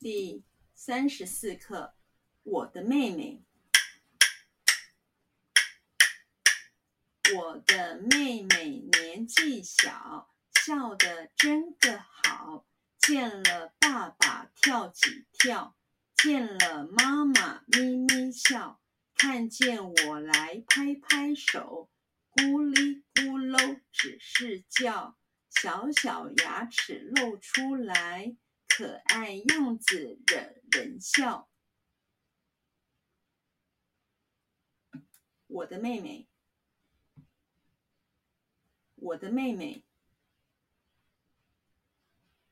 第三十四课，我的妹妹，我的妹妹年纪小，笑得真的好，见了爸爸跳几跳，见了妈妈咪咪笑，看见我来拍拍手，咕哩咕噜只是叫。小小牙齿露出来，可爱样子惹人笑。我的妹妹，我的妹妹，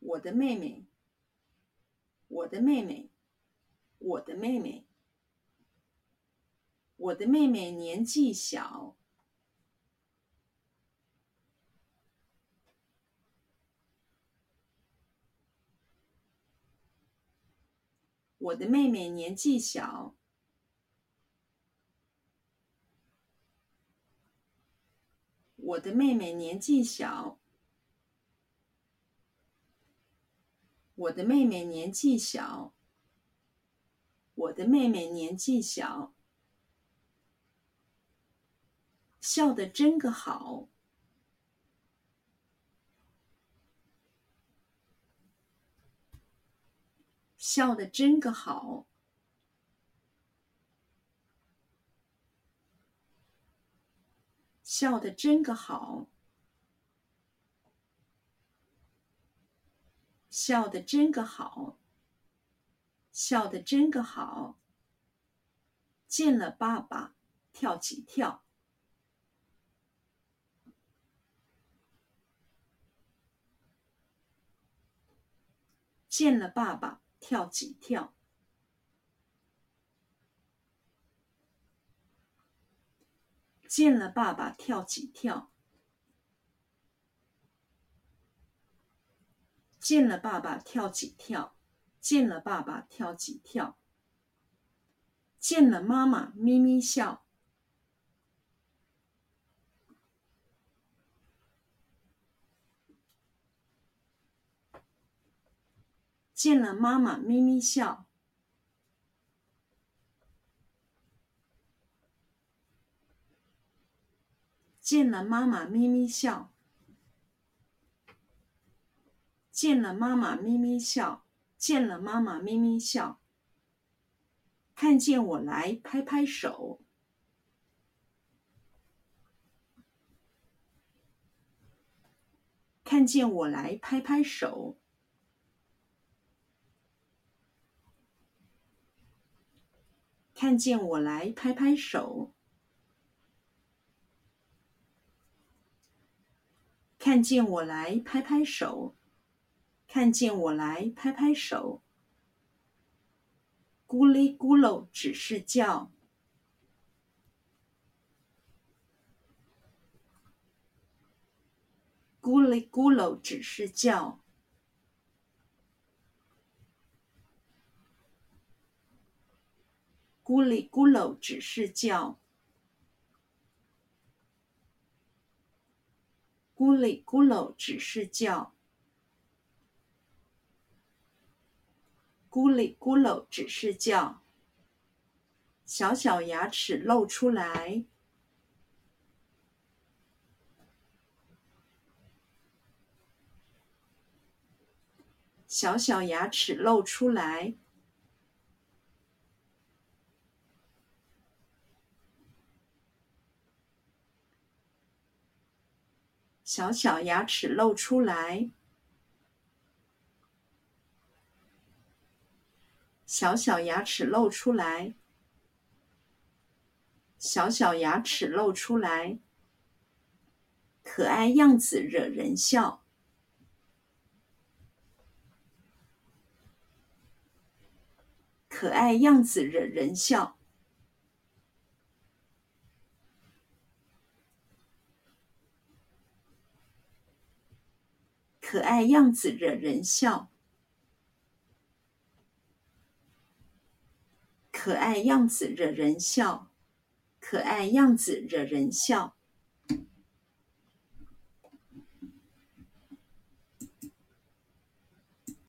我的妹妹，我的妹妹，我的妹妹，我的妹妹年纪小。我的妹妹年纪小，我的妹妹年纪小，我的妹妹年纪小，我的妹妹年纪小，笑得真个好。笑得真个好，笑得真个好，笑得真个好，笑得真个好。见了爸爸跳几跳，见了爸爸。跳几跳，见了爸爸跳几跳，见了爸爸跳几跳，见了爸爸跳几跳，见了妈妈咪咪笑。见了妈妈咪咪笑，见了妈妈咪咪笑，见了妈妈咪咪笑，见了妈妈咪咪笑，看见我来拍拍手，看见我来拍拍手。看见我来拍拍手，看见我来拍拍手，看见我来拍拍手，咕哩咕噜只是叫，咕哩咕噜只是叫。咕哩咕噜只是叫，咕哩咕噜只是叫，咕哩咕噜只是叫。小小牙齿露出来，小小牙齿露出来。小小牙齿露出来，小小牙齿露出来，小小牙齿露出来，可爱样子惹人笑，可爱样子惹人笑。可爱样子惹人笑，可爱样子惹人笑，可爱样子惹人笑。